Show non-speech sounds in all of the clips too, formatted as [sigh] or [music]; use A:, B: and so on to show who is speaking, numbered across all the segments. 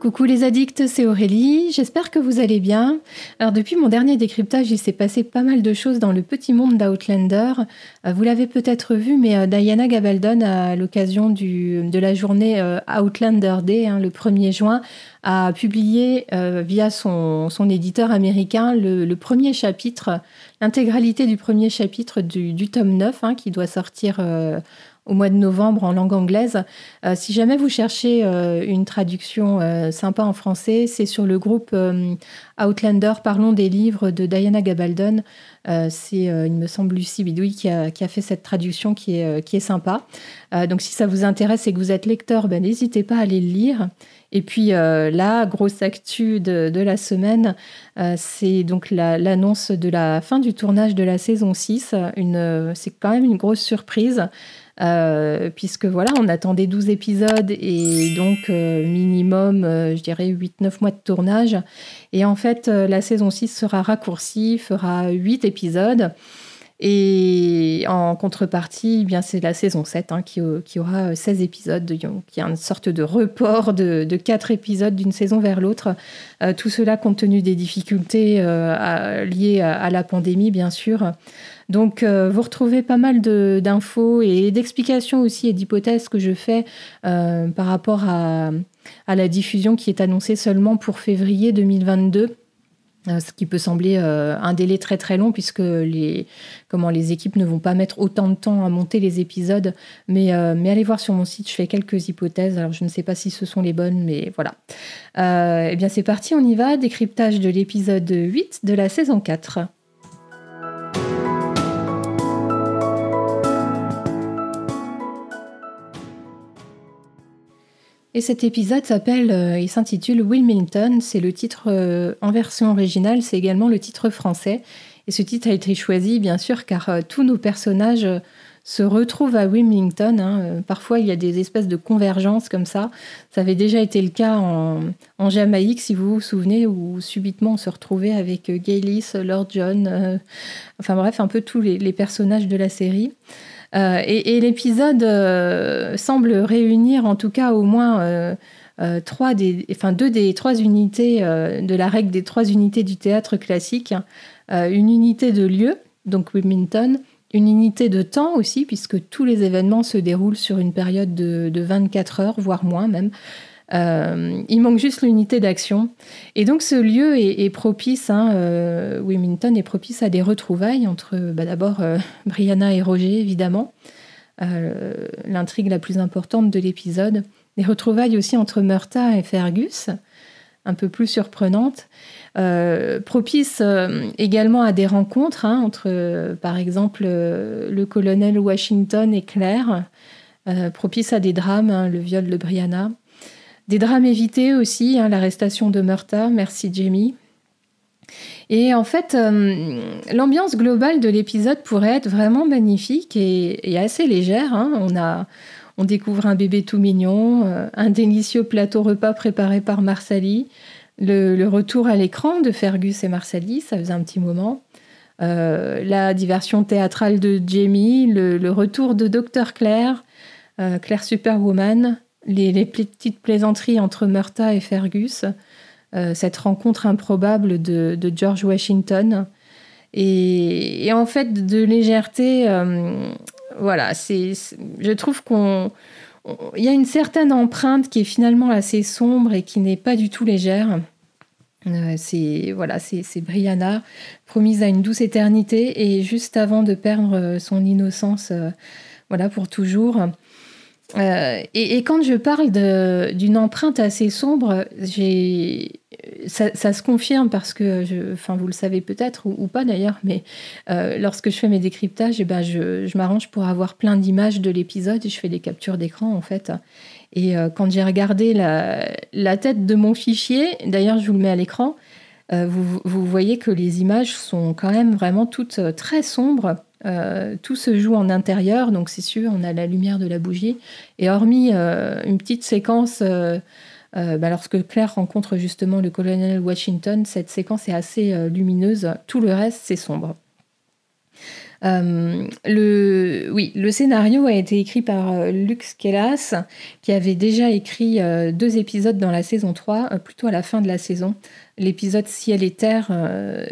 A: Coucou les addicts, c'est Aurélie, j'espère que vous allez bien. Alors depuis mon dernier décryptage, il s'est passé pas mal de choses dans le petit monde d'Outlander. Euh, vous l'avez peut-être vu, mais euh, Diana Gabaldon, à l'occasion de la journée euh, Outlander Day, hein, le 1er juin, a publié via son, éditeur américain le, premier chapitre, l'intégralité du premier chapitre du, tome 9, hein, qui doit sortir au mois de novembre en langue anglaise. Euh, si jamais vous cherchez euh, une traduction euh, sympa en français, c'est sur le groupe Outlander, Parlons des livres de Diana Gabaldon. c'est, il me semble, Lucie Bidoui qui a, fait cette traduction qui est, sympa. donc si ça vous intéresse et que vous êtes lecteur, ben, n'hésitez pas à aller le lire. Et puis la grosse actu de, la semaine, c'est donc l'annonce de la fin du tournage de la saison 6. Une, c'est quand même une grosse surprise. Euh, puisque voilà, on attendait 12 épisodes et donc euh, minimum, euh, je dirais, 8-9 mois de tournage. Et en fait, la saison 6 sera raccourcie, fera 8 épisodes. Et en contrepartie, eh bien c'est la saison 7 hein, qui, aura 16 épisodes, qui a une sorte de report de, de 4 épisodes d'une saison vers l'autre. tout cela compte tenu des difficultés liées à, la pandémie, bien sûr. Donc, euh, vous retrouvez pas mal d'infos et d'explications aussi et d'hypothèses que je fais euh, par rapport à, la diffusion qui est annoncée seulement pour février 2022. Euh, ce qui peut sembler un délai très très long puisque les, comment, les équipes ne vont pas mettre autant de temps à monter les épisodes. Mais, mais allez voir sur mon site, je fais quelques hypothèses. Alors je ne sais pas si ce sont les bonnes, mais voilà. eh bien c'est parti, on y va. Décryptage de l'épisode 8 de la saison 4. Et cet épisode s'appelle, euh, il s'intitule Wilmington, c'est le titre euh, en version originale, c'est également le titre français. Et ce titre a été choisi, bien sûr, car euh, tous nos personnages se retrouvent à Wilmington. Hein. Parfois, il y a des espèces de convergences comme ça. Ça avait déjà été le cas en, Jamaïque, si vous vous souvenez, où subitement on se retrouvait avec Gaylis, Lord John, enfin bref, un peu tous les personnages de la série. Euh, et, l'épisode euh, semble réunir en tout cas au moins euh, trois des, enfin, deux des trois unités de la règle des trois unités du théâtre classique. une unité de lieu, donc Wilmington, une unité de temps aussi, puisque tous les événements se déroulent sur une période de, de 24 heures, voire moins même. Euh, il manque juste l'unité d'action. Et donc ce lieu est, propice, hein, euh, Wilmington est propice à des retrouvailles entre bah, d'abord euh, Brianna et Roger, évidemment, l'intrigue la plus importante de l'épisode. Des retrouvailles aussi entre Murta et Fergus, un peu plus surprenantes. propice également à des rencontres hein, entre, par exemple, le colonel Washington et Claire. propice à des drames, hein, le viol de Brianna. Des drames évités aussi, hein, l'arrestation de Murta, merci Jamie. Et en fait, euh, l'ambiance globale de l'épisode pourrait être vraiment magnifique et, assez légère. Hein. On, a, on découvre un bébé tout mignon, euh, un délicieux plateau repas préparé par Marsali, le, retour à l'écran de Fergus et Marsali, ça faisait un petit moment. Euh, la diversion théâtrale de Jamie, le, retour de Dr. Claire, Claire Superwoman, les, petites plaisanteries entre Murta et Fergus, euh, cette rencontre improbable de, George Washington. Et, en fait, de légèreté, euh, voilà, c'est, je trouve qu'on. Il y a une certaine empreinte qui est finalement assez sombre et qui n'est pas du tout légère. Euh, c'est voilà, c'est Brianna promise à une douce éternité et juste avant de perdre son innocence, voilà pour toujours. Euh, et, quand je parle d'une empreinte assez sombre, ça, se confirme parce que, enfin, vous le savez peut-être ou, pas d'ailleurs, mais euh, lorsque je fais mes décryptages, eh ben, je, m'arrange pour avoir plein d'images de l'épisode et je fais des captures d'écran en fait. Et euh, quand j'ai regardé la, tête de mon fichier, d'ailleurs je vous le mets à l'écran, vous, voyez que les images sont quand même vraiment toutes très sombres. Euh, tout se joue en intérieur, donc c'est sûr, on a la lumière de la bougie. Et hormis euh, une petite séquence, euh, bah, lorsque Claire rencontre justement le colonel Washington, cette séquence est assez lumineuse. Tout le reste, c'est sombre. Euh, le, oui, le scénario a été écrit par euh, Lux Kellas, qui avait déjà écrit euh, deux épisodes dans la saison 3, plutôt à la fin de la saison. L'épisode Ciel et Terre,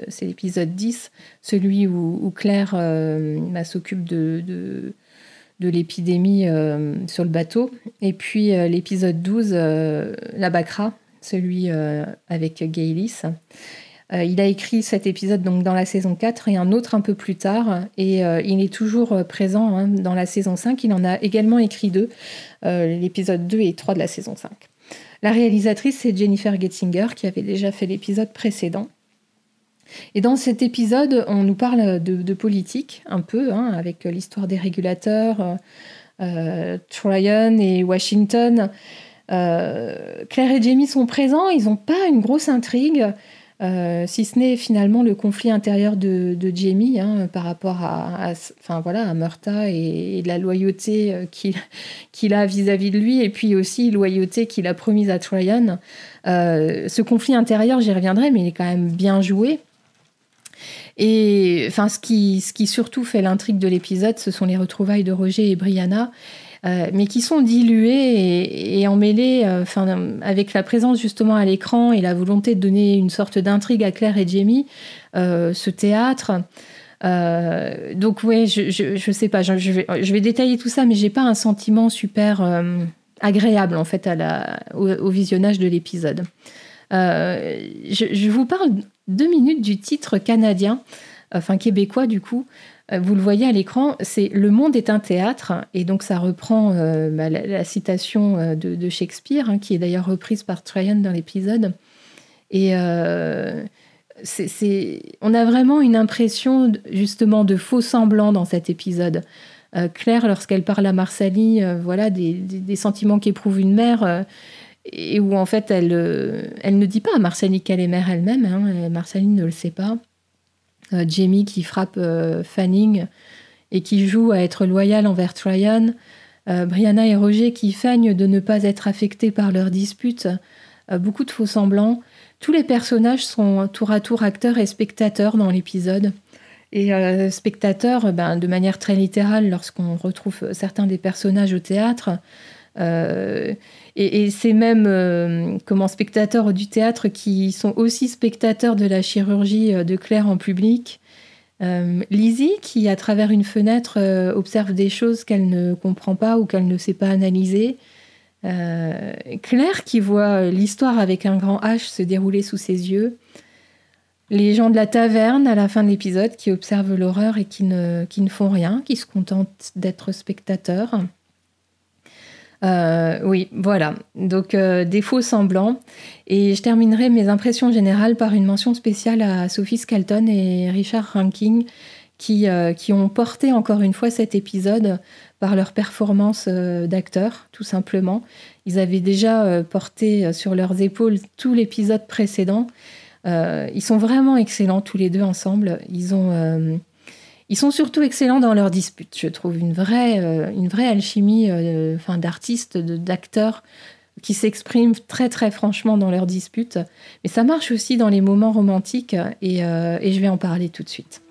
A: c'est l'épisode 10, celui où, Claire bah, s'occupe de, de, l'épidémie sur le bateau. Et puis l'épisode 12, La Bacra, celui avec Gaylis. Euh, il a écrit cet épisode donc dans la saison 4 et un autre un peu plus tard. Et euh, il est toujours euh, présent hein, dans la saison 5. Il en a également écrit deux, l'épisode 2 et 3 de la saison 5. La réalisatrice, c'est Jennifer Getzinger, qui avait déjà fait l'épisode précédent. Et dans cet épisode, on nous parle de, politique un peu, hein, avec l'histoire des régulateurs, Tryon et Washington. Claire et Jamie sont présents, ils n'ont pas une grosse intrigue. Euh, si ce n'est finalement le conflit intérieur de, Jamie hein, par rapport à, enfin, voilà, à Murta et, la loyauté euh, [laughs] qu'il a vis-à-vis de lui, et puis aussi loyauté qu'il a promise à Tryon. Euh, ce conflit intérieur, j'y reviendrai, mais il est quand même bien joué. Et enfin, ce qui, ce qui surtout fait l'intrigue de l'épisode, ce sont les retrouvailles de Roger et Brianna. Euh, mais qui sont dilués et, emmêlés euh, avec la présence justement à l'écran et la volonté de donner une sorte d'intrigue à Claire et Jamie, euh, ce théâtre. donc oui, je, ne sais pas, je, vais, détailler tout ça, mais j'ai pas un sentiment super agréable en fait au, visionnage de l'épisode. je, vous parle deux minutes du titre canadien, enfin québécois du coup, vous le voyez à l'écran, c'est Le monde est un théâtre, et donc ça reprend euh, bah, la, citation euh, de, Shakespeare, hein, qui est d'ailleurs reprise par Tryon dans l'épisode. Et on a vraiment une impression justement de faux semblant dans cet épisode. Claire, lorsqu'elle parle à Marsali, voilà des, sentiments qu'éprouve une mère et où en fait elle, ne dit pas à Marsali qu'elle est mère elle-même. Hein, Marsali ne le sait pas. Euh, Jamie qui frappe euh, Fanning et qui joue à être loyal envers Tryon. Euh, Brianna et Roger qui feignent de ne pas être affectés par leur dispute. beaucoup de faux semblants. Tous les personnages sont tour à tour acteurs et spectateurs dans l'épisode. Et spectateurs, ben, de manière très littérale, lorsqu'on retrouve certains des personnages au théâtre, et, c'est même euh, comment spectateurs du théâtre qui sont aussi spectateurs de la chirurgie euh, de Claire en public. Lizzie, qui à travers une fenêtre observe des choses qu'elle ne comprend pas ou qu'elle ne sait pas analyser. Claire, qui voit l'histoire avec un grand H se dérouler sous ses yeux. Les gens de la taverne à la fin de l'épisode qui observent l'horreur et qui ne, qui ne font rien, qui se contentent d'être spectateurs. Euh, oui, voilà. Donc euh, des faux semblants. Et je terminerai mes impressions générales par une mention spéciale à Sophie Scalton et Richard Ranking qui, euh, qui ont porté encore une fois cet épisode par leur performance d'acteurs, tout simplement. Ils avaient déjà porté sur leurs épaules tout l'épisode précédent. ils sont vraiment excellents tous les deux ensemble. Ils ont ils sont surtout excellents dans leurs disputes. Je trouve une vraie, euh, une vraie alchimie euh, d'artistes, d'acteurs qui s'expriment très très franchement dans leurs disputes. Mais ça marche aussi dans les moments romantiques et, euh, et je vais en parler tout de suite.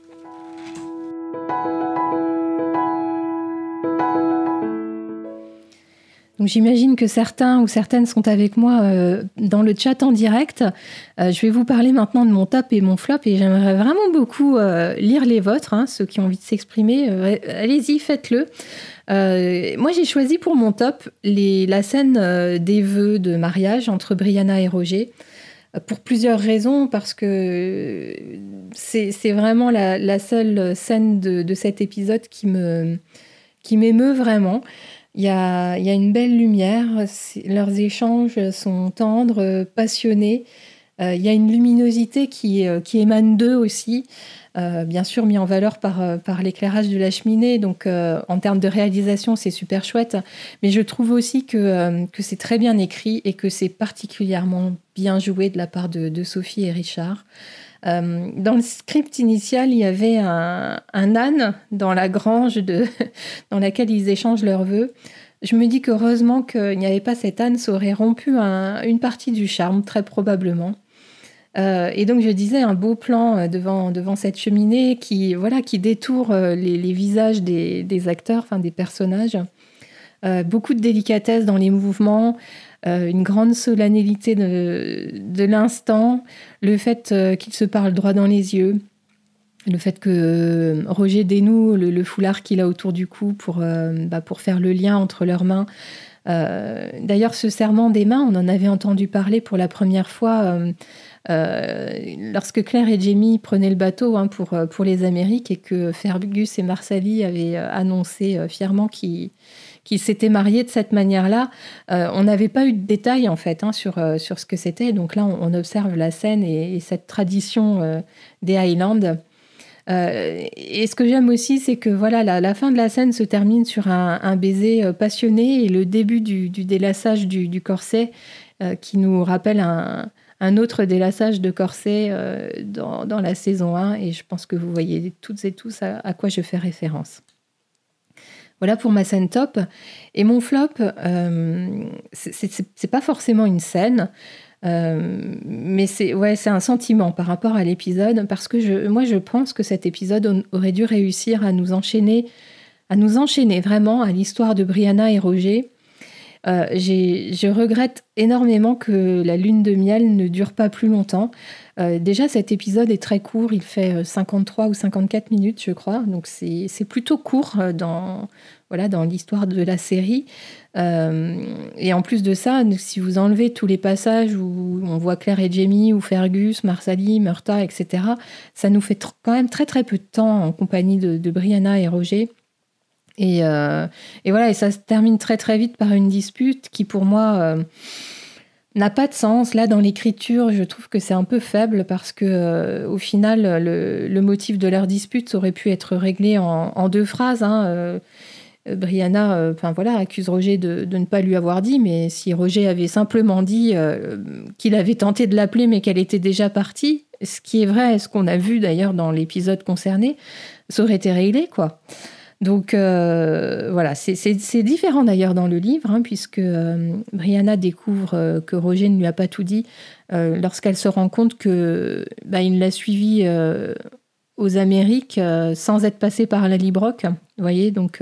A: Donc j'imagine que certains ou certaines sont avec moi euh, dans le chat en direct. Euh, je vais vous parler maintenant de mon top et mon flop et j'aimerais vraiment beaucoup euh, lire les vôtres, hein, ceux qui ont envie de s'exprimer. Allez-y, faites-le. moi j'ai choisi pour mon top la scène des vœux de mariage entre Brianna et Roger. Pour plusieurs raisons, parce que c'est vraiment la, seule scène de, de, cet épisode qui me qui m'émeut vraiment. Il y a, une belle lumière, leurs échanges sont tendres, passionnés. Euh, il y a une luminosité qui, euh, émane d'eux aussi, euh, bien sûr mis en valeur par, l'éclairage de la cheminée. Donc en termes de réalisation, c'est super chouette. Mais je trouve aussi que c'est très bien écrit et que c'est particulièrement bien joué de la part de Sophie et Richard. Euh, dans le script initial, il y avait un, âne dans la grange de, [laughs] dans laquelle ils échangent leurs vœux. Je me dis qu'heureusement qu'il n'y avait pas cet âne, ça aurait rompu une partie du charme, très probablement. et donc je disais un beau plan devant, devant cette cheminée qui, voilà, qui détourne les, visages des, des, acteurs, enfin des personnages. beaucoup de délicatesse dans les mouvements, une grande solennité de, de l'instant, le fait qu'ils se parlent droit dans les yeux, le fait que euh, Roger dénoue le, foulard qu'il a autour du cou pour, euh, bah, pour faire le lien entre leurs mains. Euh, d'ailleurs, ce serment des mains, on en avait entendu parler pour la première fois lorsque Claire et Jamie prenaient le bateau hein, pour, pour les Amériques et que Fergus et Marsali avaient annoncé fièrement qu'ils s'étaient mariés de cette manière-là. on n'avait pas eu de détails en fait hein, sur, sur ce que c'était. Donc là, on, observe la scène et, cette tradition des Highlands. Euh, et ce que j'aime aussi, c'est que voilà, la, fin de la scène se termine sur un, baiser euh, passionné et le début du, délassage du, corset euh, qui nous rappelle un, autre délassage de corset dans, la saison 1. Et je pense que vous voyez toutes et tous à, quoi je fais référence. Voilà pour ma scène top. Et mon flop, c'est pas forcément une scène. Euh, mais c'est ouais, un sentiment par rapport à l'épisode parce que je, moi je pense que cet épisode aurait dû réussir à nous enchaîner, à nous enchaîner vraiment à l'histoire de Brianna et Roger. Euh, je regrette énormément que la lune de miel ne dure pas plus longtemps. Euh, déjà, cet épisode est très court, il fait 53 ou 54 minutes, je crois, donc c'est plutôt court dans, voilà, dans l'histoire de la série. Euh, et en plus de ça, si vous enlevez tous les passages où on voit Claire et Jamie, ou Fergus, Marsali, Murta, etc., ça nous fait quand même très très peu de temps en compagnie de, Brianna et Roger. Et, euh, et, voilà, et ça se termine très très vite par une dispute qui pour moi euh, n'a pas de sens. Là, dans l'écriture, je trouve que c'est un peu faible parce que au final, le, motif de leur dispute aurait pu être réglé en, deux phrases. Hein, euh, Brianna euh, enfin voilà, accuse Roger de, ne pas lui avoir dit, mais si Roger avait simplement dit euh, qu'il avait tenté de l'appeler mais qu'elle était déjà partie, ce qui est vrai, ce qu'on a vu d'ailleurs dans l'épisode concerné, ça aurait été réglé, quoi. Donc voilà, c'est différent d'ailleurs dans le livre, hein, puisque Brianna découvre que Roger ne lui a pas tout dit lorsqu'elle se rend compte que bah, l'a suivi aux Amériques sans être passé par la Librock. Vous voyez, donc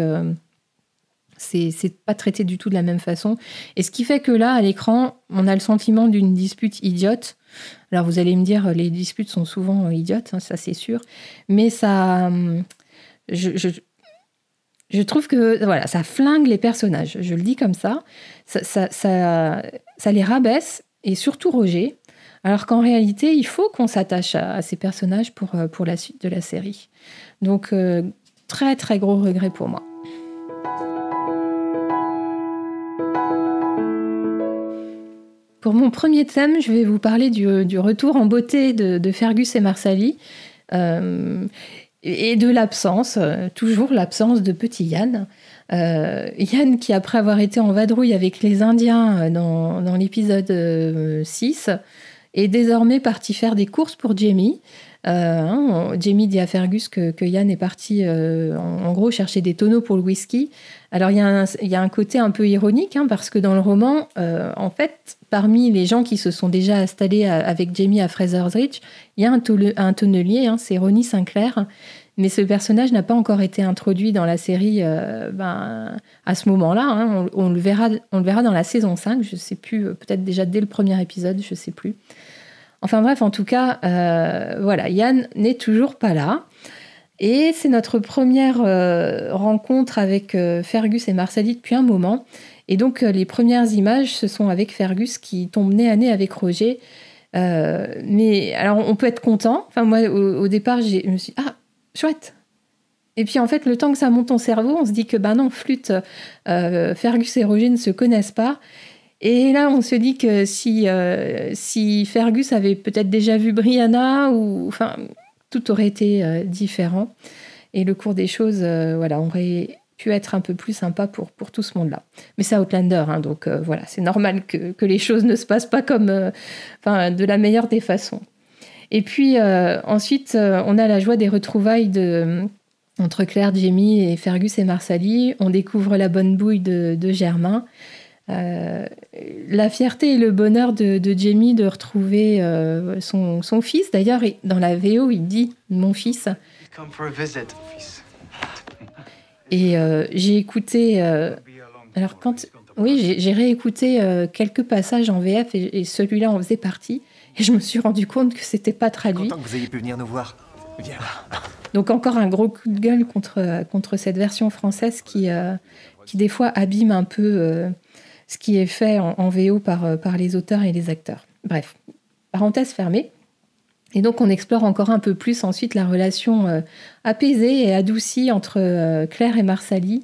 A: c'est pas traité du tout de la même façon. Et ce qui fait que là, à l'écran, on a le sentiment d'une dispute idiote. Alors vous allez me dire, les disputes sont souvent idiotes, hein, ça c'est sûr. Mais ça. Hum, je, je, trouve que voilà, ça flingue les personnages. Je le dis comme ça. Ça, ça, ça, les rabaisse, et surtout Roger. Alors qu'en réalité, il faut qu'on s'attache à, ces personnages pour, euh, pour la suite de la série. Donc, euh, très très gros regret pour moi. Pour mon premier thème, je vais vous parler du, retour en beauté de, Fergus et Marsali euh, et de l'absence, euh, toujours l'absence de petit Yann. Euh, Yann qui, après avoir été en vadrouille avec les Indiens dans, l'épisode 6, est désormais parti faire des courses pour Jamie. Hein, Jamie dit à Fergus que, Yann est parti en, gros chercher des tonneaux pour le whisky. Alors il y, a un, côté un peu ironique hein, parce que dans le roman, en fait, parmi les gens qui se sont déjà installés avec Jamie à Fraser's Ridge, il y a un, tonnelier, hein, c'est Ronnie Sinclair. Mais ce personnage n'a pas encore été introduit dans la série euh, ben, à ce moment-là. On, le verra, on le verra dans la saison 5, je ne sais plus, euh, peut-être déjà dès le premier épisode, je ne sais plus. Enfin bref, en tout cas, euh, voilà, Yann n'est toujours pas là. Et c'est notre première rencontre avec Fergus et Marsali depuis un moment. Et donc, euh, les premières images, ce sont avec Fergus qui tombe nez à nez avec Roger. Euh, mais alors, on peut être content. Enfin, moi, au, départ, je me suis dit, ah, chouette. Et puis, en fait, le temps que ça monte en cerveau, on se dit que, ben non, flûte, euh, Fergus et Roger ne se connaissent pas. Et là, on se dit que si, si Fergus avait peut-être déjà vu Brianna, ou enfin, tout aurait été différent. Et le cours des choses, voilà, aurait pu être un peu plus sympa pour, pour tout ce monde-là. Mais c'est Outlander, hein, donc euh, voilà, c'est normal que, que, les choses ne se passent pas comme, euh, de la meilleure des façons. Et puis euh, ensuite, on a la joie des retrouvailles de, entre Claire, Jamie et Fergus et Marsali. On découvre la bonne bouille de, de Germain. La fierté et le bonheur de, Jamie de retrouver son, son, fils. D'ailleurs, dans la VO, il dit mon fils. Et j'ai écouté. alors, quand. Oui, j'ai réécouté quelques passages en VF et, et celui-là en faisait partie. Et je me suis rendu compte que c'était pas traduit.
B: Content que vous ayez pu venir nous voir.
A: Donc encore un gros coup de gueule contre, contre cette version française qui, euh, qui des fois abîme un peu euh, ce qui est fait en, VO par, euh, par les auteurs et les acteurs. Bref, parenthèse fermée. Et donc on explore encore un peu plus ensuite la relation apaisée et adoucie entre Claire et Marsali.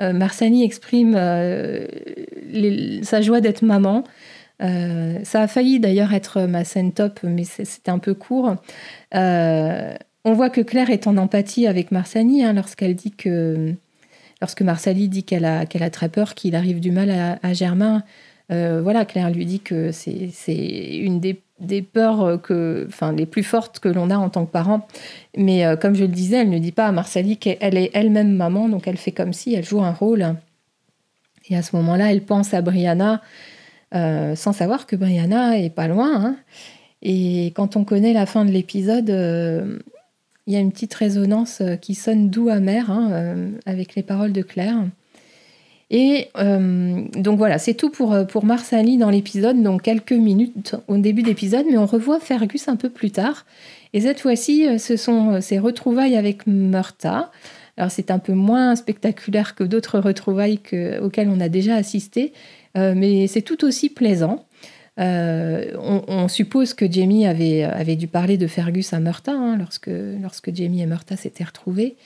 A: Marsali exprime sa joie d'être maman, euh, ça a failli d'ailleurs être ma scène top, mais c'était un peu court. Euh, on voit que Claire est en empathie avec Marsali hein, lorsqu'elle dit que lorsque Marsali dit qu'elle a, a très peur qu'il arrive du mal à, Germain. Euh, voilà, Claire lui dit que c'est une des, des, peurs que, enfin, les plus fortes que l'on a en tant que parent. Mais comme je le disais, elle ne dit pas à Marsali qu'elle est elle-même maman, donc elle fait comme si elle joue un rôle. Et à ce moment-là, elle pense à Brianna euh, sans savoir que Brianna est pas loin. Hein. Et quand on connaît la fin de l'épisode, euh, il y a une petite résonance euh, qui sonne doux amer hein, avec les paroles de Claire. Et donc voilà, c'est tout pour, pour Marsali dans l'épisode, donc quelques minutes au début d'épisode, mais on revoit Fergus un peu plus tard. Et cette fois-ci, ce sont ses retrouvailles avec Murta. Alors c'est un peu moins spectaculaire que d'autres retrouvailles auxquelles on a déjà assisté, euh, mais c'est tout aussi plaisant. Euh, on, suppose que Jamie avait, avait dû parler de Fergus à Murta hein, lorsque, lorsque Jamie et Murta s'étaient retrouvés.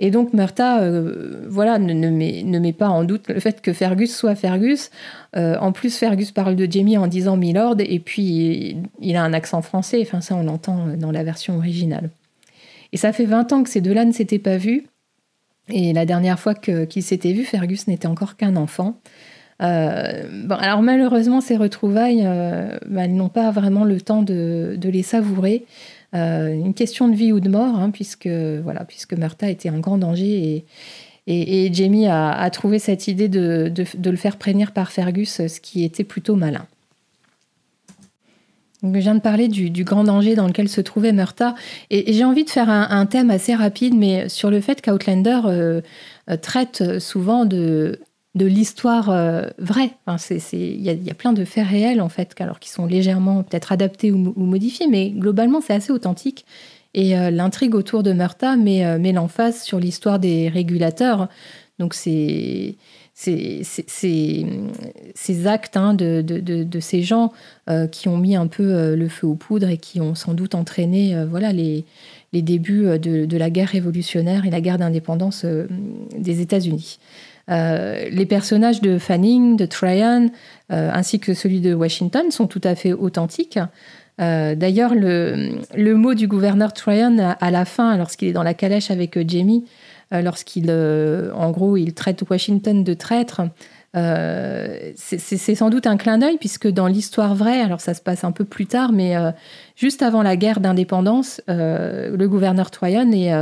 A: Et donc Murta, euh, voilà, ne, met, ne, met, pas en doute le fait que Fergus soit Fergus. en plus, Fergus parle de Jamie en disant Milord, et puis il, a un accent français. Enfin, ça, on l'entend dans la version originale. Et ça fait 20 ans que ces deux-là ne s'étaient pas vus. Et la dernière fois qu'ils s'étaient vus, Fergus n'était encore qu'un enfant. Euh, bon, alors malheureusement, ces retrouvailles, euh, bah, elles n'ont pas vraiment le temps de, les savourer. Euh, une question de vie ou de mort, hein, puisque voilà, puisque Martha était en grand danger et, Jamie a, trouvé cette idée de, le faire prévenir par Fergus, ce qui était plutôt malin. je viens de parler du, grand danger dans lequel se trouvait Murta, et, j'ai envie de faire un, thème assez rapide, mais sur le fait qu'Outlander traite souvent de de l'histoire euh, vraie. Il y, a plein de faits réels, en fait, alors qui sont légèrement peut-être adaptés ou, modifiés, mais globalement, c'est assez authentique. Et euh, l'intrigue autour de Murta met, euh, l'emphase sur l'histoire des régulateurs. Donc, c'est ces actes hein, de, de, ces gens qui ont mis un peu le feu aux poudres et qui ont sans doute entraîné voilà, les, les débuts de, la guerre révolutionnaire et la guerre d'indépendance des États-Unis. Euh, les personnages de Fanning, de Tryon, euh, ainsi que celui de Washington sont tout à fait authentiques. Euh, d'ailleurs, le, mot du gouverneur Tryon à, la fin, lorsqu'il est dans la calèche avec Jamie, lorsqu'il, en gros, il traite Washington de traître, c'est sans doute un clin d'œil, puisque dans l'histoire vraie, alors ça se passe un peu plus tard, mais juste avant la guerre d'indépendance, le gouverneur Tryon est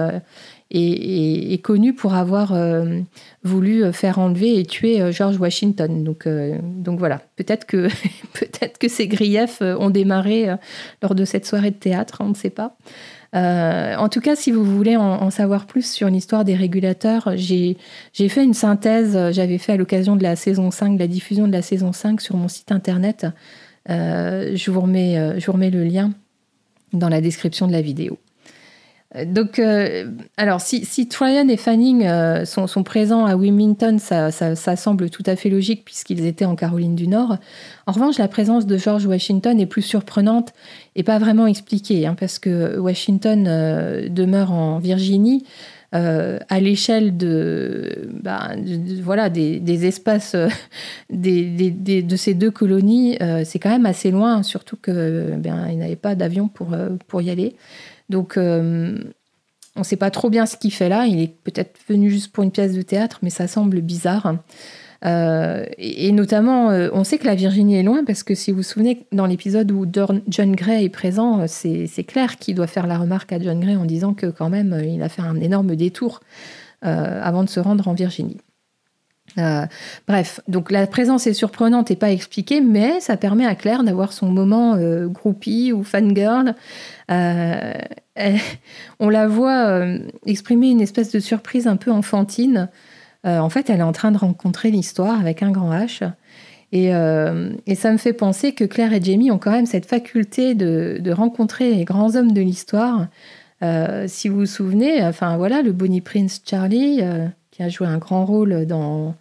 A: est, connu pour avoir euh, voulu euh, faire enlever et tuer euh, George Washington. Donc, donc voilà, peut-être que, [laughs] peut-être que ces griefs ont démarré lors de cette soirée de théâtre, on ne sait pas. en tout cas, si vous voulez en, savoir plus sur l'histoire des régulateurs, j'ai fait une synthèse, j'avais fait à l'occasion de la saison 5, de la diffusion de la saison 5 sur mon site internet. je, vous remets, je vous remets le lien dans la description de la vidéo. Donc, euh, alors, si, Tryon et Fanning euh, sont, présents à Wilmington, ça, semble tout à fait logique puisqu'ils étaient en Caroline du Nord. En revanche, la présence de George Washington est plus surprenante et pas vraiment expliquée, hein, parce que Washington euh, demeure en Virginie. à l'échelle de, bah, voilà des, espaces [laughs] de ces deux colonies, c'est quand même assez loin, surtout que ben, il n'avait pas d'avion pour, pour y aller. Donc, euh, on ne sait pas trop bien ce qu'il fait là. Il est peut-être venu juste pour une pièce de théâtre, mais ça semble bizarre. Euh, et, notamment, euh, on sait que la Virginie est loin parce que si vous vous souvenez, dans l'épisode où John Gray est présent, c'est Claire qui doit faire la remarque à John Gray en disant que quand même, il a fait un énorme détour avant de se rendre en Virginie. Bref, donc la présence est surprenante et pas expliquée, mais ça permet à Claire d'avoir son moment groupie ou fangirl. on la voit exprimer une espèce de surprise un peu enfantine. en fait, elle est en train de rencontrer l'histoire avec un grand H. Euh, et, ça me fait penser que Claire et Jamie ont quand même cette faculté de, rencontrer les grands hommes de l'histoire. Euh, si vous vous souvenez, enfin voilà, le Bonnie Prince Charlie, euh, qui a joué un grand rôle dans,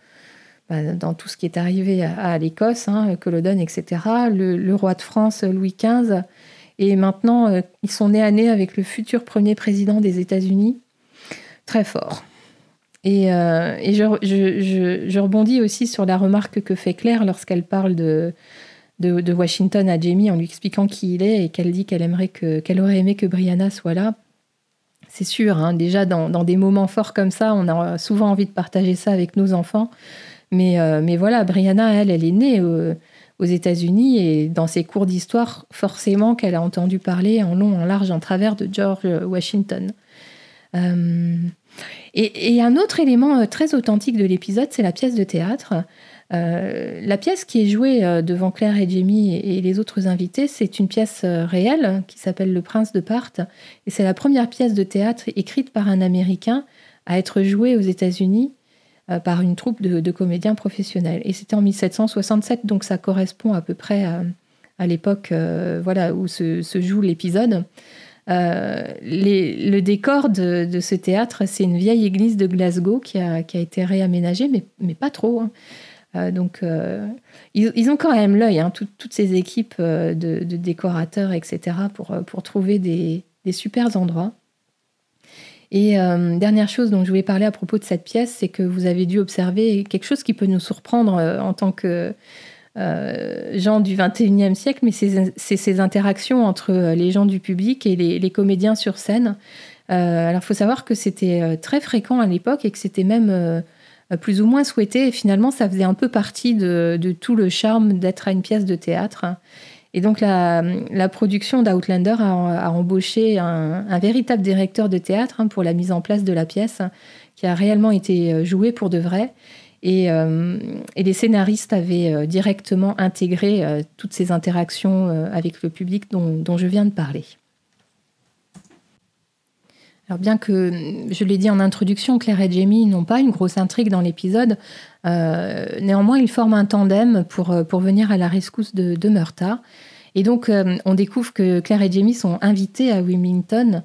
A: dans tout ce qui est arrivé à, l'Écosse, hein, Culloden, etc. Le, roi de France, Louis XV. Et maintenant, ils sont nés à nez avec le futur premier président des États-Unis. Très fort. Et, euh, je, rebondis aussi sur la remarque que fait Claire lorsqu'elle parle de, Washington à Jamie en lui expliquant qui il est et qu'elle dit qu'elle aurait aimé que Brianna soit là. C'est sûr, hein, déjà dans, des moments forts comme ça, on a souvent envie de partager ça avec nos enfants. Mais, euh, mais voilà, Brianna, elle, elle est née aux États-Unis et dans ses cours d'histoire, forcément qu'elle a entendu parler en long, en large, en travers de George Washington. Euh, et, un autre élément euh, très authentique de l'épisode, c'est la pièce de théâtre. Euh, la pièce qui est jouée euh, devant Claire et Jamie et, les autres invités, c'est une pièce réelle qui s'appelle Le Prince de Parthe. Et c'est la première pièce de théâtre écrite par un Américain à être jouée aux États-Unis par une troupe de, comédiens professionnels. Et c'était en 1767, donc ça correspond à peu près à, l'époque voilà, où se joue l'épisode. Euh, le décor de, ce théâtre, c'est une vieille église de Glasgow qui a, été réaménagée, mais, pas trop. Hein. Euh, donc, euh, ils, ont quand même l'œil, hein, toutes ces équipes de, décorateurs, etc., pour, trouver des, des super endroits. Et dernière chose dont je voulais parler à propos de cette pièce, c'est que vous avez dû observer quelque chose qui peut nous surprendre en tant que euh, gens du 21e siècle, mais c'est ces interactions entre euh, les gens du public et les, comédiens sur scène. Euh, alors, il faut savoir que c'était très fréquent à l'époque et que c'était même plus ou moins souhaité. Et finalement, ça faisait un peu partie de, tout le charme d'être à une pièce de théâtre. Et donc, la, production d'Outlander a, embauché un, véritable directeur de théâtre hein, pour la mise en place de la pièce, qui a réellement été jouée pour de vrai. Euh, et, les scénaristes avaient euh, directement intégré euh, toutes ces interactions avec le public dont, je viens de parler. Bien que, je l'ai dit en introduction, Claire et Jamie n'ont pas une grosse intrigue dans l'épisode, néanmoins ils forment un tandem pour, pour venir à la rescousse de, de Murta. Et donc on découvre que Claire et Jamie sont invités à Wilmington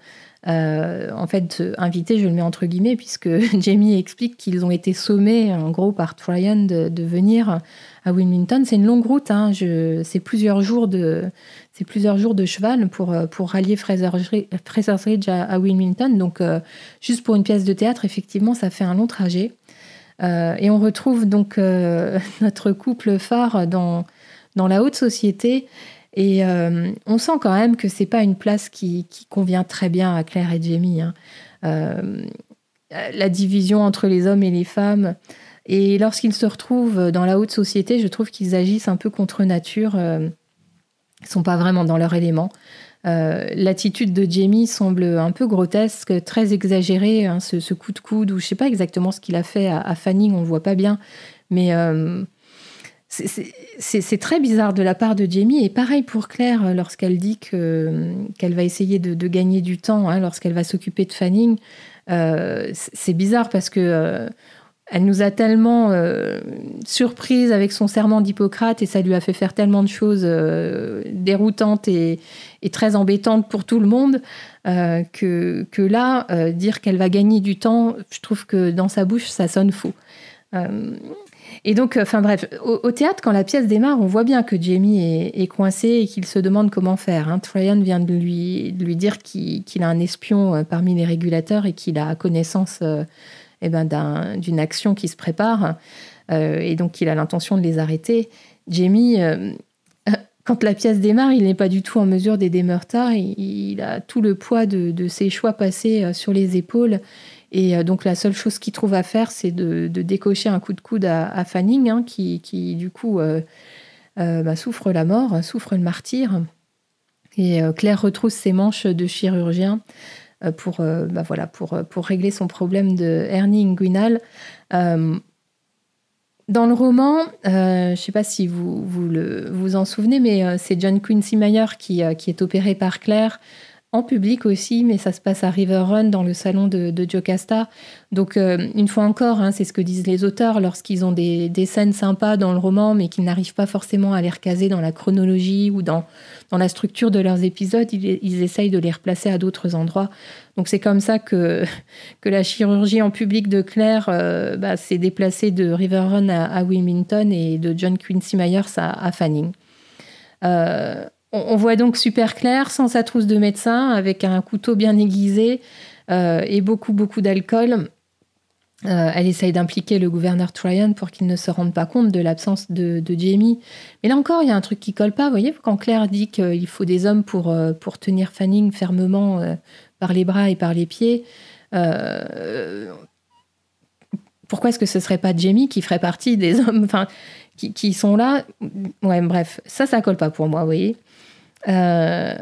A: euh, en fait, invité, je le mets entre guillemets, puisque [laughs] Jamie explique qu'ils ont été sommés, en gros, par Tryon de, venir à Wilmington. C'est une longue route, hein, c'est plusieurs jours de, c'est plusieurs jours de cheval pour, pour rallier Fraser's Ridge à, Wilmington. Donc, euh, juste pour une pièce de théâtre, effectivement, ça fait un long trajet. Euh, et on retrouve donc [laughs] notre couple phare dans, dans la haute société et euh, on sent quand même que c'est pas une place qui, convient très bien à Claire et Jamie. Hein. Euh, la division entre les hommes et les femmes. Et lorsqu'ils se retrouvent dans la haute société, je trouve qu'ils agissent un peu contre nature. Euh, ils sont pas vraiment dans leur élément. L'attitude de Jamie semble un peu grotesque, très exagérée, hein, ce, coup de coude, ou je sais pas exactement ce qu'il a fait à, Fanning, on ne voit pas bien, mais c'est très bizarre de la part de Jamie. Et pareil pour Claire, euh, lorsqu'elle dit qu'elle va essayer de, gagner du temps, hein, lorsqu'elle va s'occuper de Fanning. Euh, c'est bizarre parce que euh, elle nous a tellement surprise avec son serment d'Hippocrate et ça lui a fait faire tellement de choses déroutantes et, très embêtantes pour tout le monde que, que, là, dire qu'elle va gagner du temps, je trouve que dans sa bouche, ça sonne faux. Et donc, euh, enfin bref, au, théâtre, quand la pièce démarre, on voit bien que Jamie est, coincé et qu'il se demande comment faire. Hein. Tryon vient de lui, dire qu'il a un espion euh, parmi les régulateurs et qu'il a connaissance euh, eh ben, d'une action qui se prépare et donc qu'il a l'intention de les arrêter. Jamie, [laughs] quand la pièce démarre, il n'est pas du tout en mesure d'aider Murta. Il, il, a tout le poids de, ses choix passés sur les épaules et euh, donc la seule chose qu'il trouve à faire, c'est de, décocher un coup de coude à, Fanning, hein, qui, du coup euh, euh, bah, souffre la mort, souffre le martyr. Et Claire retrousse ses manches de chirurgien pour, bah, voilà, pour, pour régler son problème de hernie inguinale. dans le roman, je ne sais pas si vous vous, vous en souvenez, mais c'est John Quincy Meyer qui, qui est opéré par Claire en public aussi, mais ça se passe à River Run dans le salon de, de Jocasta. Donc, euh, une fois encore, hein, c'est ce que disent les auteurs lorsqu'ils ont des, scènes sympas dans le roman, mais qu'ils n'arrivent pas forcément à les recaser dans la chronologie ou dans, dans la structure de leurs épisodes, ils, essayent de les replacer à d'autres endroits. Donc, c'est comme ça que, [laughs] que la chirurgie en public de Claire euh, bah, s'est déplacée de River Run à, Wilmington et de John Quincy Myers à, Fanning. Euh, on, voit donc super clair, sans sa trousse de médecin, avec un couteau bien aiguisé euh, et beaucoup, beaucoup d'alcool. Euh, elle essaye d'impliquer le gouverneur Tryon pour qu'il ne se rende pas compte de l'absence de, Jamie. Mais là encore, il y a un truc qui colle pas. Vous voyez, quand Claire dit qu'il faut des hommes pour, euh, pour tenir Fanning fermement par les bras et par les pieds, pourquoi est-ce que ce serait pas Jamie qui ferait partie des hommes qui, qui, sont là? Ouais, bref, ça, ça colle pas pour moi, vous voyez. Euh,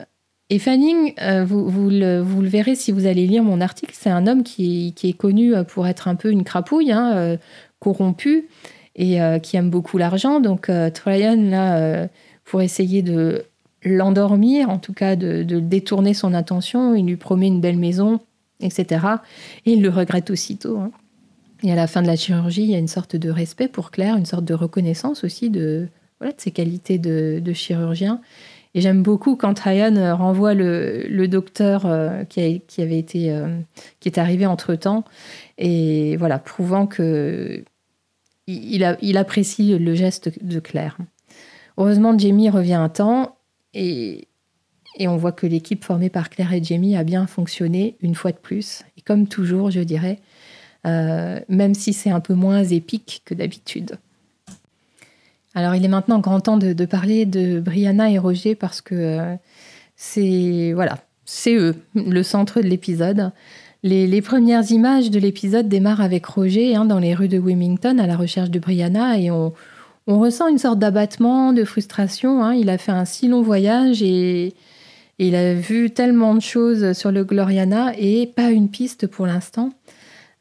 A: et Fanning, euh, vous, le, verrez si vous allez lire mon article, c'est un homme qui, est connu euh, pour être un peu une crapouille, hein, corrompu, et qui aime beaucoup l'argent. Donc Tryon, là, pour essayer de l'endormir, en tout cas de, détourner son attention, il lui promet une belle maison, etc. Et il le regrette aussitôt. Hein. Et à la fin de la chirurgie, il y a une sorte de respect pour Claire, une sorte de reconnaissance aussi de, ses qualités de chirurgien. Et j'aime beaucoup quand Ryan euh, renvoie le, docteur euh, qui, avait été, euh, qui est arrivé entre temps, et voilà, prouvant que il, apprécie le geste de Claire. Heureusement, Jamie revient à temps et, et on voit que l'équipe formée par Claire et Jamie a bien fonctionné une fois de plus. Et comme toujours, je dirais, même si c'est un peu moins épique que d'habitude. Alors, il est maintenant grand temps de, parler de Brianna et Roger parce que euh, c'est voilà, c'est eux, le centre de l'épisode. Les, premières images de l'épisode démarrent avec Roger hein, dans les rues de Wilmington à la recherche de Brianna et on, ressent une sorte d'abattement, de frustration. Hein. Il a fait un si long voyage et, il a vu tellement de choses sur le Gloriana et pas une piste pour l'instant.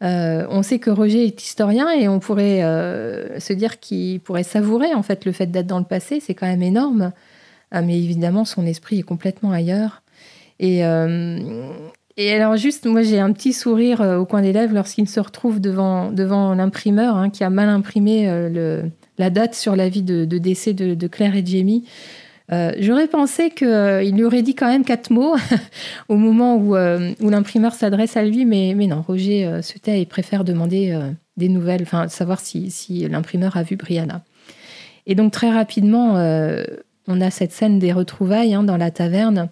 A: Euh, on sait que Roger est historien et on pourrait euh, se dire qu'il pourrait savourer en fait le fait d'être dans le passé, c'est quand même énorme. Ah, mais évidemment, son esprit est complètement ailleurs. Et, euh, alors juste, moi j'ai un petit sourire au coin des lèvres lorsqu'il se retrouve devant, devant l'imprimeur hein, qui a mal imprimé la date sur la vie de, décès de, de, Claire et Jamie. Euh, j'aurais pensé qu'il euh, lui aurait dit quand même quatre mots [laughs] au moment où, euh, où l'imprimeur s'adresse à lui, mais, non, Roger se tait et préfère demander des nouvelles, enfin savoir si, si l'imprimeur a vu Brianna. Et donc très rapidement, on a cette scène des retrouvailles hein, dans la taverne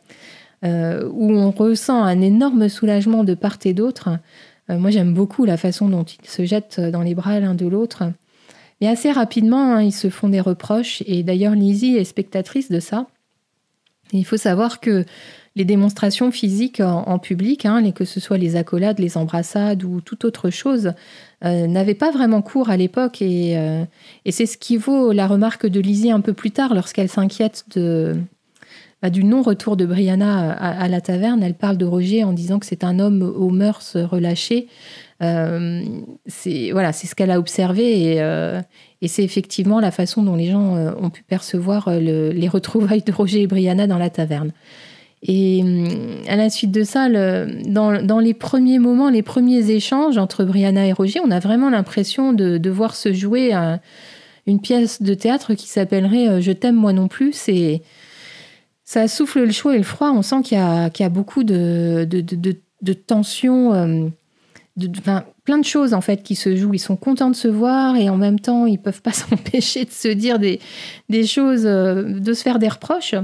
A: où on ressent un énorme soulagement de part et d'autre. moi j'aime beaucoup la façon dont ils se jettent dans les bras l'un de l'autre. Mais assez rapidement, hein, ils se font des reproches. Et d'ailleurs, Lizzie est spectatrice de ça. il faut savoir que les démonstrations physiques en, public, hein, que ce soit les accolades, les embrassades ou toute autre chose, euh, n'avaient pas vraiment cours à l'époque. Euh, et, c'est ce qui vaut la remarque de Lizzie un peu plus tard lorsqu'elle s'inquiète de, bah, du non-retour de Brianna à, la taverne. Elle parle de Roger en disant que c'est un homme aux mœurs relâchées. Euh, c'est voilà, c'est ce qu'elle a observé euh, et, c'est effectivement la façon dont les gens euh, ont pu percevoir les retrouvailles de Roger et Brianna dans la taverne. Et à la suite de ça, dans, les premiers moments, les premiers échanges entre Brianna et Roger, on a vraiment l'impression de, voir se jouer une pièce de théâtre qui s'appellerait Je t'aime moi non plus. C'est ça souffle le chaud et le froid. On sent qu'il y, a, beaucoup de, de, de tensions plein de choses en fait qui se jouent. Ils sont contents de se voir et en même temps ils peuvent pas [laughs] s'empêcher de se dire des, des choses, euh, de se faire des reproches.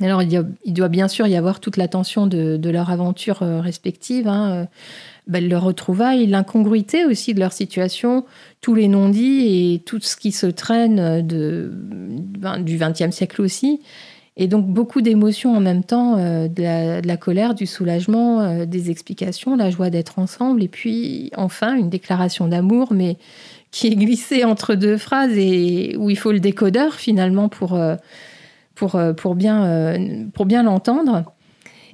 A: Alors il, il, doit bien sûr y avoir toute la tension de, de leur aventure euh, respective, hein, euh, ben, leur retrouvaille, l'incongruité aussi de leur situation, tous les non-dits et tout ce qui se traîne de, ben, du XXe siècle aussi. Et donc beaucoup d'émotions en même temps, euh, de, la, colère, du soulagement, euh, des explications, la joie d'être ensemble, et puis enfin une déclaration d'amour, mais qui est glissée entre deux phrases et où il faut le décodeur finalement pour, euh, pour, pour bien, pour bien l'entendre.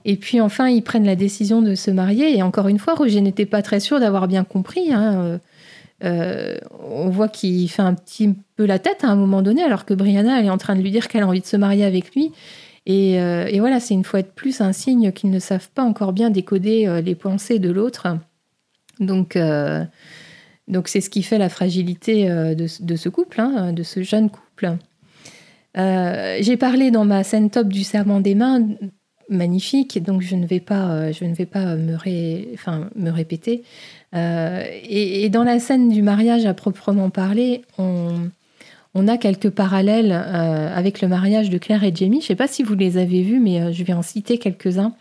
A: Et puis enfin, ils prennent la décision de se marier. Et encore une fois, Roger n'était pas très sûr d'avoir bien compris. Hein, on voit qu'il fait un petit peu la tête à un moment donné, alors que Brianna, elle est en train de lui dire qu'elle a envie de se marier avec lui. Et, et voilà, c'est une fois de plus un signe qu'ils ne savent pas encore bien décoder les pensées de l'autre. Donc, donc c'est ce qui fait la fragilité de, ce couple, hein, de ce jeune couple. Euh, j'ai parlé dans ma scène top du serment des mains, magnifique, donc je ne vais pas, euh, je ne vais pas me, enfin, me répéter. Euh, et, dans la scène du mariage à proprement parler, on, a quelques parallèles avec le mariage de Claire et Jamie. Je ne sais pas si vous les avez vus, mais je vais en citer quelques-uns.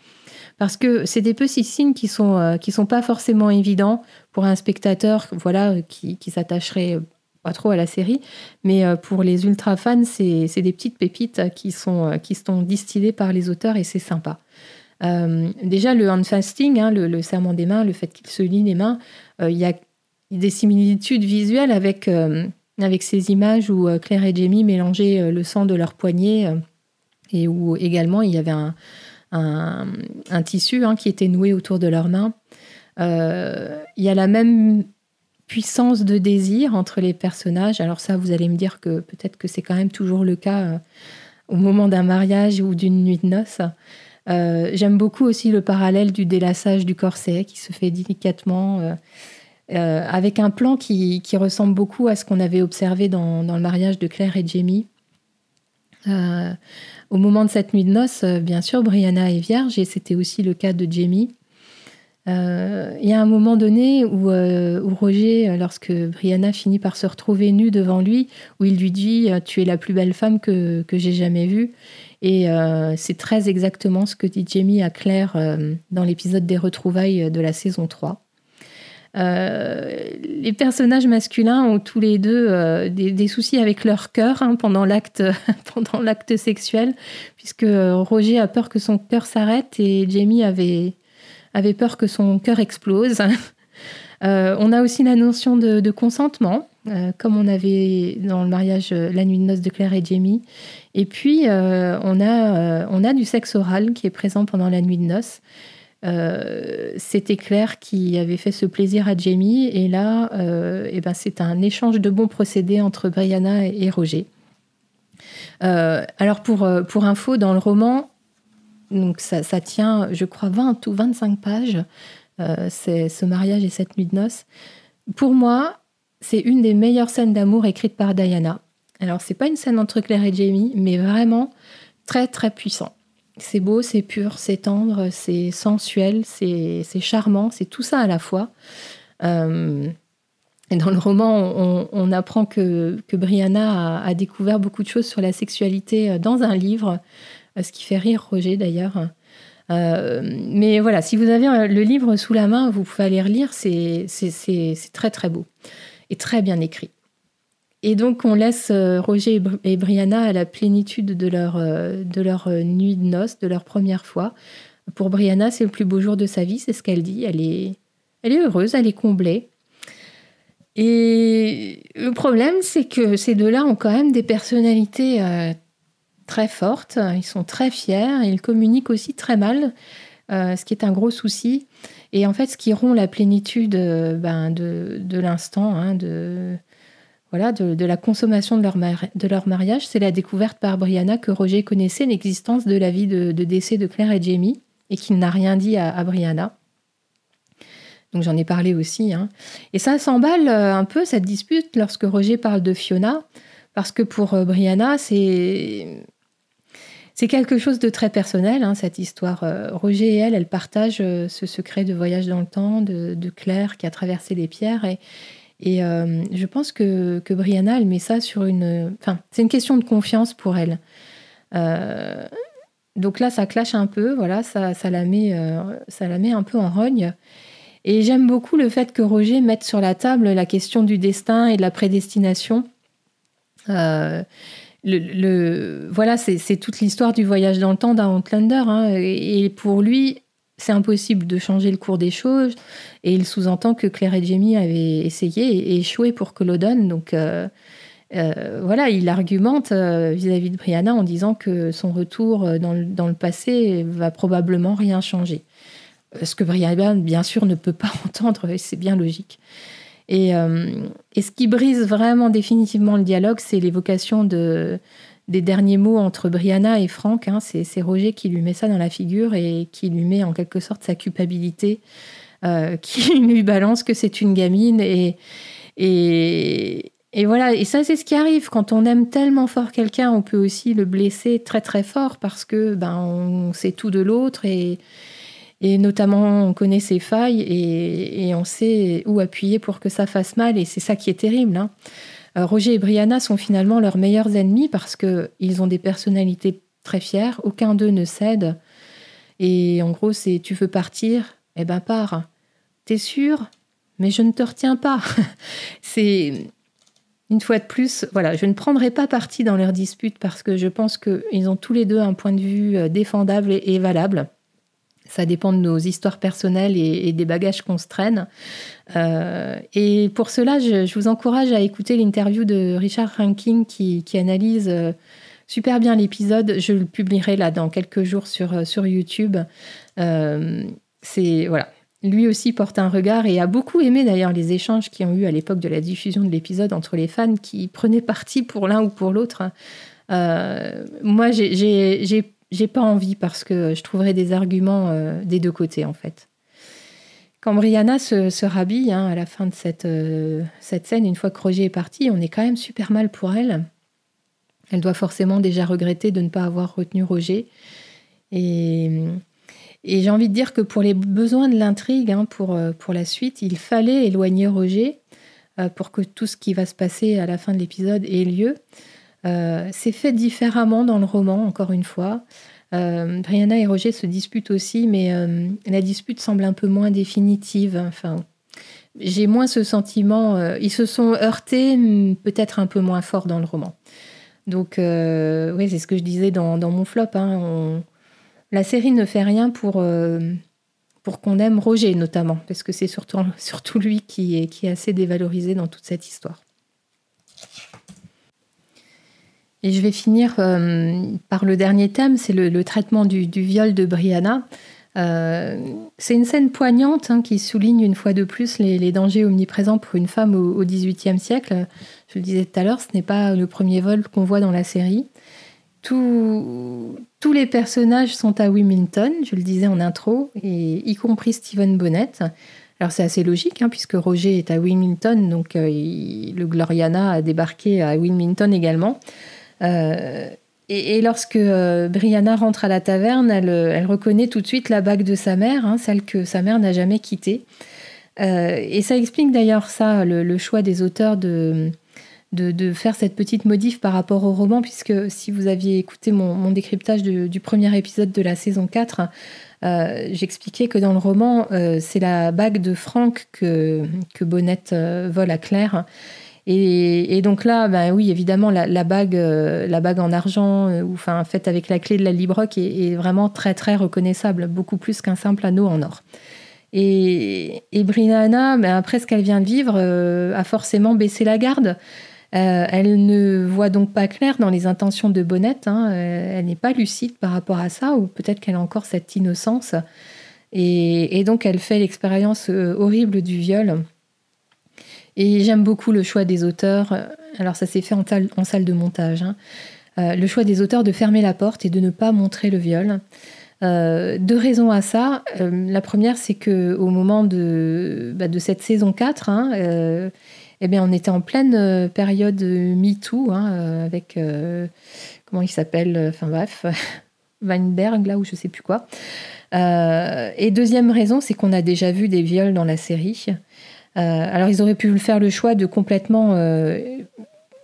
A: Parce que c'est des petits signes qui sont, qui sont pas forcément évidents pour un spectateur voilà, qui, qui s'attacherait pas trop à la série, mais euh, pour les ultra fans, c'est des petites pépites qui sont, euh, qui sont distillées par les auteurs et c'est sympa. Euh, déjà, le hand fasting, hein, le, serment des mains, le fait qu'il se lie les mains, il y a des similitudes visuelles avec, avec ces images où Claire et Jamie mélangeaient le sang de leurs poignets et où également il y avait un, un, tissu hein, qui était noué autour de leurs mains. Il y a la même puissance de désir entre les personnages. Alors ça, vous allez me dire que peut-être que c'est quand même toujours le cas euh, au moment d'un mariage ou d'une nuit de noces. Euh, j'aime beaucoup aussi le parallèle du délassage du corset qui se fait délicatement, euh, avec un plan qui, ressemble beaucoup à ce qu'on avait observé dans, dans, le mariage de Claire et Jamie. au moment de cette nuit de noces, bien sûr, Brianna est vierge et c'était aussi le cas de Jamie. Euh, il y a un moment donné où, euh, Roger, lorsque Brianna finit par se retrouver nue devant lui, où il lui dit euh, Tu es la plus belle femme que, que j'ai jamais vue. Et c'est très exactement ce que dit Jamie à Claire dans l'épisode des retrouvailles de la saison 3. les personnages masculins ont tous les deux des, soucis avec leur cœur hein, pendant l'acte [laughs] pendant l'acte sexuel, puisque Roger a peur que son cœur s'arrête et Jamie avait avait peur que son cœur explose. [laughs] Euh, on a aussi la notion de, consentement, euh, comme on avait dans le mariage euh, La nuit de noces de Claire et Jamie. Et puis, on, a, on a du sexe oral qui est présent pendant la nuit de noces. C'était Claire qui avait fait ce plaisir à Jamie. Et là, eh ben, c'est un échange de bons procédés entre Brianna et, Roger. alors, pour, info, dans le roman, donc ça, tient, je crois, 20 ou 25 pages, euh, ce mariage et cette nuit de noces. Pour moi, c'est une des meilleures scènes d'amour écrites par Diana. Alors, c'est pas une scène entre Claire et Jamie, mais vraiment très, très puissant. C'est beau, c'est pur, c'est tendre, c'est sensuel, c'est charmant, c'est tout ça à la fois. Euh, et dans le roman, on, apprend que, Brianna a, découvert beaucoup de choses sur la sexualité euh, dans un livre euh, ce qui fait rire Roger d'ailleurs. Mais voilà, si vous avez le livre sous la main, vous pouvez aller relire, c'est très très beau très bien écrit. Et donc on laisse Roger et Brianna à la plénitude de leur, de leur nuit de noces, de leur première fois. Pour Brianna, c'est le plus beau jour de sa vie, c'est ce qu'elle dit. Elle est, elle est heureuse, elle est comblée. Et le problème, c'est que ces deux-là ont quand même des personnalités très fortes, ils sont très fiers, ils communiquent aussi très mal, euh, ce qui est un gros souci. Et en fait, ce qui rompt la plénitude euh, ben, de, l'instant, hein, de, voilà, de, la consommation de leur, mariage, c'est la découverte par Brianna que Roger connaissait l'existence de la vie de, décès de Claire et Jamie et qu'il n'a rien dit à, Brianna. Donc j'en ai parlé aussi. Hein. Et ça s'emballe euh, un peu, cette dispute, lorsque Roger parle de Fiona, parce que pour Brianna, c'est c'est quelque chose de très personnel, hein, cette histoire. Euh, Roger et elle, elles partagent euh, ce secret de voyage dans le temps, de, Claire qui a traversé les pierres. Et, euh, je pense que, Brianna, elle met ça sur une... Enfin, c'est une question de confiance pour elle. donc là, ça clash un peu, voilà, ça, ça, la met, ça la met un peu en rogne. Et j'aime beaucoup le fait que Roger mette sur la table la question du destin et de la prédestination le, voilà, c'est toute l'histoire du voyage dans le temps d'un Outlander. Hein, et, pour lui, c'est impossible de changer le cours des choses. Et il sous-entend que Claire et Jamie avaient essayé et échoué pour que donne. Donc euh, euh, voilà, il argumente euh, vis-à-vis de Brianna en disant que son retour dans le, dans le passé va probablement rien changer. Ce que Brianna, bien sûr, ne peut pas [laughs] entendre, c'est bien logique. Et, et, ce qui brise vraiment définitivement le dialogue, c'est l'évocation de, des derniers mots entre Brianna et Franck. Hein. C'est Roger qui lui met ça dans la figure et qui lui met en quelque sorte sa culpabilité, [laughs] qui lui balance que c'est une gamine. Et, et, et voilà, et ça c'est ce qui arrive quand on aime tellement fort quelqu'un, on peut aussi le blesser très très fort parce que ben on sait tout de l'autre et, et notamment on connaît ses failles et, on sait où appuyer pour que ça fasse mal et c'est ça qui est terrible. Hein. Euh, Roger et Brianna sont finalement leurs meilleurs ennemis parce que ils ont des personnalités très fières, aucun d'eux ne cède et en gros c'est tu veux partir, eh ben pars. T'es sûr? Mais je ne te retiens pas. [laughs] c'est une fois de plus, voilà, je ne prendrai pas parti dans leur dispute parce que je pense qu'ils ont tous les deux un point de vue euh, défendable et, valable. Ça dépend de nos histoires personnelles et, des bagages qu'on se traîne. Euh, et pour cela, je, vous encourage à écouter l'interview de Richard Rankin qui, analyse euh, super bien l'épisode. Je le publierai là dans quelques jours sur, sur YouTube. c'est voilà, lui aussi porte un regard et a beaucoup aimé d'ailleurs les échanges qui ont eu à l'époque de la diffusion de l'épisode entre les fans qui prenaient parti pour l'un ou pour l'autre. Euh, moi, j'ai pas envie parce que je trouverais des arguments euh, des deux côtés en fait. Quand Brianna se, rhabille hein, à la fin de cette, euh, cette scène, une fois que Roger est parti, on est quand même super mal pour elle. Elle doit forcément déjà regretter de ne pas avoir retenu Roger. Et et j'ai envie de dire que pour les besoins de l'intrigue, hein, pour, euh, pour la suite, il fallait éloigner Roger pour que tout ce qui va se passer à la fin de l'épisode ait lieu. Euh, c'est fait différemment dans le roman, encore une fois. Brianna et Roger se disputent aussi, mais la dispute semble un peu moins définitive. Enfin, j'ai moins ce sentiment. ils se sont heurtés, peut-être un peu moins fort dans le roman. Donc, oui, c'est ce que je disais dans, mon flop. Hein, la série ne fait rien pour, euh, qu'on aime Roger, notamment, parce que c'est surtout, [laughs] lui qui est assez dévalorisé dans toute cette histoire. Et je vais finir euh, par le dernier thème, c'est le, traitement du, viol de Brianna. Euh, c'est une scène poignante hein, qui souligne une fois de plus les, dangers omniprésents pour une femme au XVIIIe siècle. Je le disais tout à l'heure, ce n'est pas le premier vol qu'on voit dans la série tous les personnages sont à Wilmington, je le disais en intro, et y compris Stephen Bonnet. Alors c'est assez logique, hein, puisque Roger est à Wilmington, donc euh, le Gloriana a débarqué à Wilmington également. Euh, et, lorsque euh, Brianna rentre à la taverne, elle, reconnaît tout de suite la bague de sa mère, hein, celle que sa mère n'a jamais quittée. et ça explique d'ailleurs ça, le, choix des auteurs de, de, faire cette petite modif par rapport au roman, puisque si vous aviez écouté mon, décryptage du premier épisode de la saison 4, euh, j'expliquais que dans le roman, euh, c'est la bague de Franck que, que Bonnette euh, vole à Claire. Et, donc là, ben oui, évidemment, la, bague, la bague en argent, ou enfin faite avec la clé de la Librock, est, vraiment très très reconnaissable, beaucoup plus qu'un simple anneau en or. Et, et Brianna, ben après ce qu'elle vient de vivre, a forcément baissé la garde. Euh, elle ne voit donc pas clair dans les intentions de Bonnette. Hein. Euh, elle n'est pas lucide par rapport à ça, ou peut-être qu'elle a encore cette innocence. Et, donc, elle fait l'expérience euh, horrible du viol. Et j'aime beaucoup le choix des auteurs. Alors, ça s'est fait en, salle de montage. Hein. le choix des auteurs de fermer la porte et de ne pas montrer le viol. deux raisons à ça. la première, c'est que au moment de, bah, cette saison 4, hein, eh bien, on était en pleine euh, période MeToo, hein, euh, avec, euh, comment il s'appelle, enfin bref, [laughs] Weinberg, là, ou je sais plus quoi. et deuxième raison, c'est qu'on a déjà vu des viols dans la série. Alors, ils auraient pu faire le choix de complètement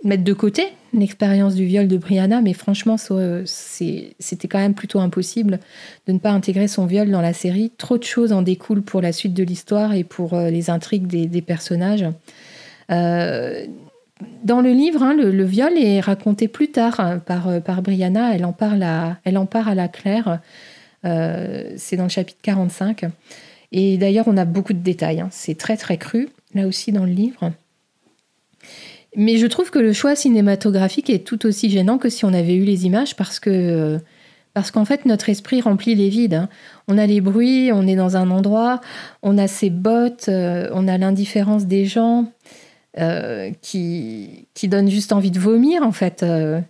A: mettre de côté l'expérience du viol de Brianna, mais franchement, c'était quand même plutôt impossible de ne pas intégrer son viol dans la série. Trop de choses en découlent pour la suite de l'histoire et pour les intrigues des personnages. Euh, dans le livre, hein, le, viol est raconté plus tard hein, par, euh, Brianna. Elle en parle à, la Claire. Euh, c'est dans le chapitre 45. Et d'ailleurs, on a beaucoup de détails. Hein. C'est très très cru, là aussi dans le livre. Mais je trouve que le choix cinématographique est tout aussi gênant que si on avait eu les images parce que Parce qu'en fait, notre esprit remplit les vides. Hein. On a les bruits, on est dans un endroit, on a ses bottes, euh, on a l'indifférence des gens euh, qui, qui donnent juste envie de vomir, en fait. Euh,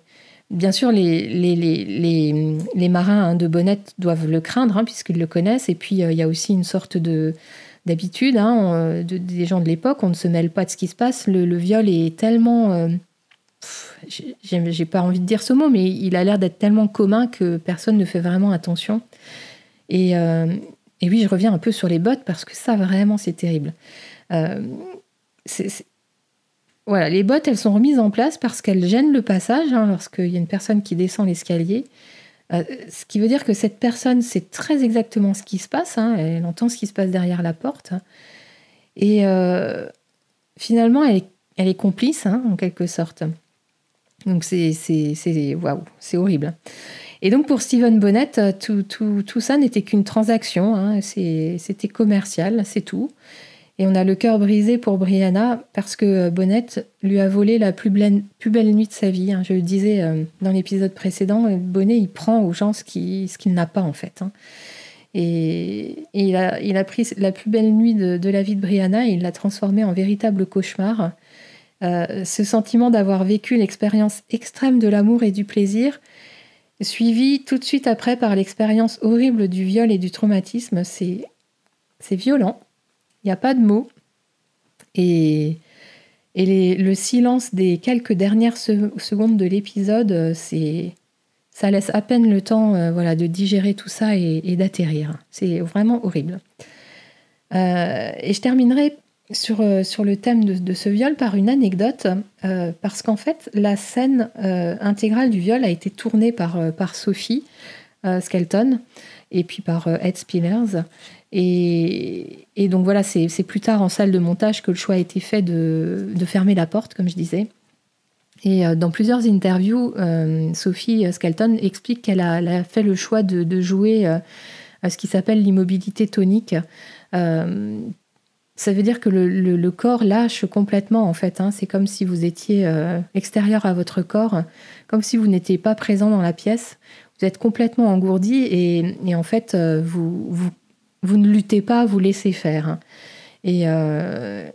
A: bien sûr, les, les, les, les marins hein, de Bonnette doivent le craindre, hein, puisqu'ils le connaissent. Et puis, il y a aussi une sorte de d'habitude des gens de l'époque. On ne se mêle pas de ce qui se passe. Le, viol est tellement j'ai pas envie de dire ce mot, mais il a l'air d'être tellement commun que personne ne fait vraiment attention. Et, euh, oui, je reviens un peu sur les bottes parce que ça, vraiment, c'est terrible. Euh, voilà, les bottes, elles sont remises en place parce qu'elles gênent le passage hein, lorsqu'il y a une personne qui descend l'escalier. Euh, ce qui veut dire que cette personne sait très exactement ce qui se passe, hein, elle entend ce qui se passe derrière la porte. Et finalement, elle est, complice, hein, en quelque sorte. Donc c'est waouh, c'est horrible. Et donc pour Steven Bonnet, euh, tout, ça n'était qu'une transaction, c'était commercial, c'est tout. Et on a le cœur brisé pour Brianna parce que Bonnet lui a volé la plus belle, plus belle nuit de sa vie. Hein. Je le disais euh, dans l'épisode précédent, Bonnet il prend aux gens ce qu'il n'a pas en fait. Hein. Et, il, a, pris la plus belle nuit de, la vie de Brianna et il l'a transformée en véritable cauchemar. Euh, ce sentiment d'avoir vécu l'expérience extrême de l'amour et du plaisir, suivi tout de suite après par l'expérience horrible du viol et du traumatisme, c'est violent. Il n'y a pas de mots. Et, et le silence des quelques dernières secondes de l'épisode, c'est, ça laisse à peine le temps euh, voilà, de digérer tout ça et, d'atterrir. C'est vraiment horrible. Euh, et je terminerai sur, euh, sur le thème de, ce viol par une anecdote, euh, parce qu'en fait, la scène euh, intégrale du viol a été tournée par, par Sophie Skelton et puis par Ed Spillers. Et, donc voilà, c'est plus tard en salle de montage que le choix a été fait de, fermer la porte, comme je disais. Et dans plusieurs interviews, Sophie Skelton explique qu'elle a, fait le choix de, jouer à ce qui s'appelle l'immobilité tonique ça veut dire que le, corps lâche complètement en fait. Hein. C'est comme si vous étiez euh, extérieur à votre corps, comme si vous n'étiez pas présent dans la pièce. Vous êtes complètement engourdi et, en fait euh, vous, vous, ne luttez pas, vous laissez faire. Et euh,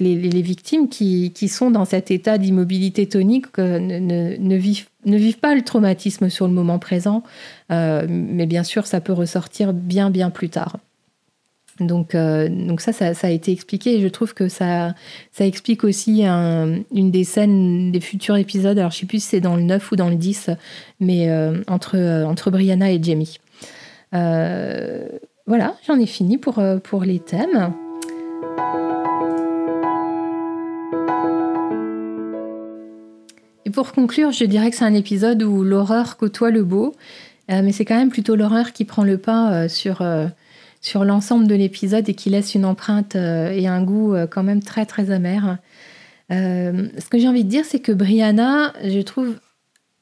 A: les, victimes qui, sont dans cet état d'immobilité tonique ne, vivent, ne vivent pas le traumatisme sur le moment présent, mais bien sûr ça peut ressortir bien bien plus tard. Donc, euh, donc ça, ça, a été expliqué et je trouve que ça, ça explique aussi une des scènes des futurs épisodes. Alors, je sais plus si c'est dans le 9 ou dans le 10, mais euh, entre, euh, entre Brianna et Jamie. Voilà, j'en ai fini pour, pour les thèmes. Et pour conclure, je dirais que c'est un épisode où l'horreur côtoie le beau, mais c'est quand même plutôt l'horreur qui prend le pas sur sur l'ensemble de l'épisode et qui laisse une empreinte euh, et un goût euh, quand même très très amer. Euh, ce que j'ai envie de dire, c'est que Brianna, je trouve,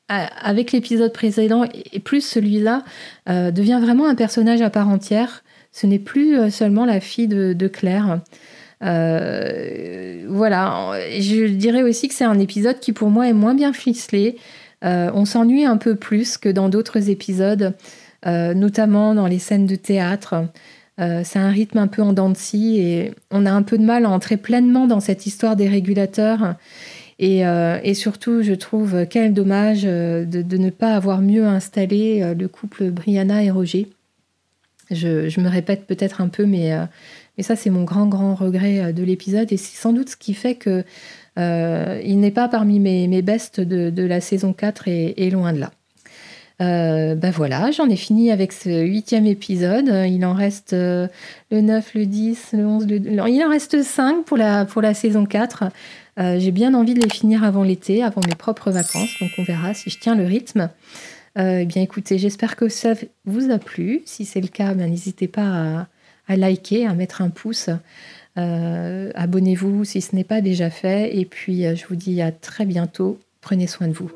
A: avec l'épisode précédent et plus celui-là, devient vraiment un personnage à part entière. Ce n'est plus seulement la fille de, Claire. voilà, je dirais aussi que c'est un épisode qui pour moi est moins bien ficelé. on s'ennuie un peu plus que dans d'autres épisodes. Euh, notamment dans les scènes de théâtre. Euh, c'est un rythme un peu en dents de scie et on a un peu de mal à entrer pleinement dans cette histoire des régulateurs. Et, euh, surtout, je trouve quel dommage de, ne pas avoir mieux installé le couple Brianna et Roger. Je, me répète peut-être un peu, mais, ça, c'est mon grand, grand regret de l'épisode. Et c'est sans doute ce qui fait que il n'est pas parmi mes, mes bestes de, la saison 4 et loin de là. Euh, ben voilà, j'en ai fini avec ce huitième épisode. Il en reste euh, le 9, le 10, le 11, le... Il en reste 5 pour la, pour la saison 4. Euh, j'ai bien envie de les finir avant l'été, avant mes propres vacances. Donc on verra si je tiens le rythme. eh bien écoutez, j'espère que ça vous a plu. Si c'est le cas, n'hésitez pas à, à, liker, à mettre un pouce. Abonnez-vous si ce n'est pas déjà fait. Et puis je vous dis à très bientôt. Prenez soin de vous.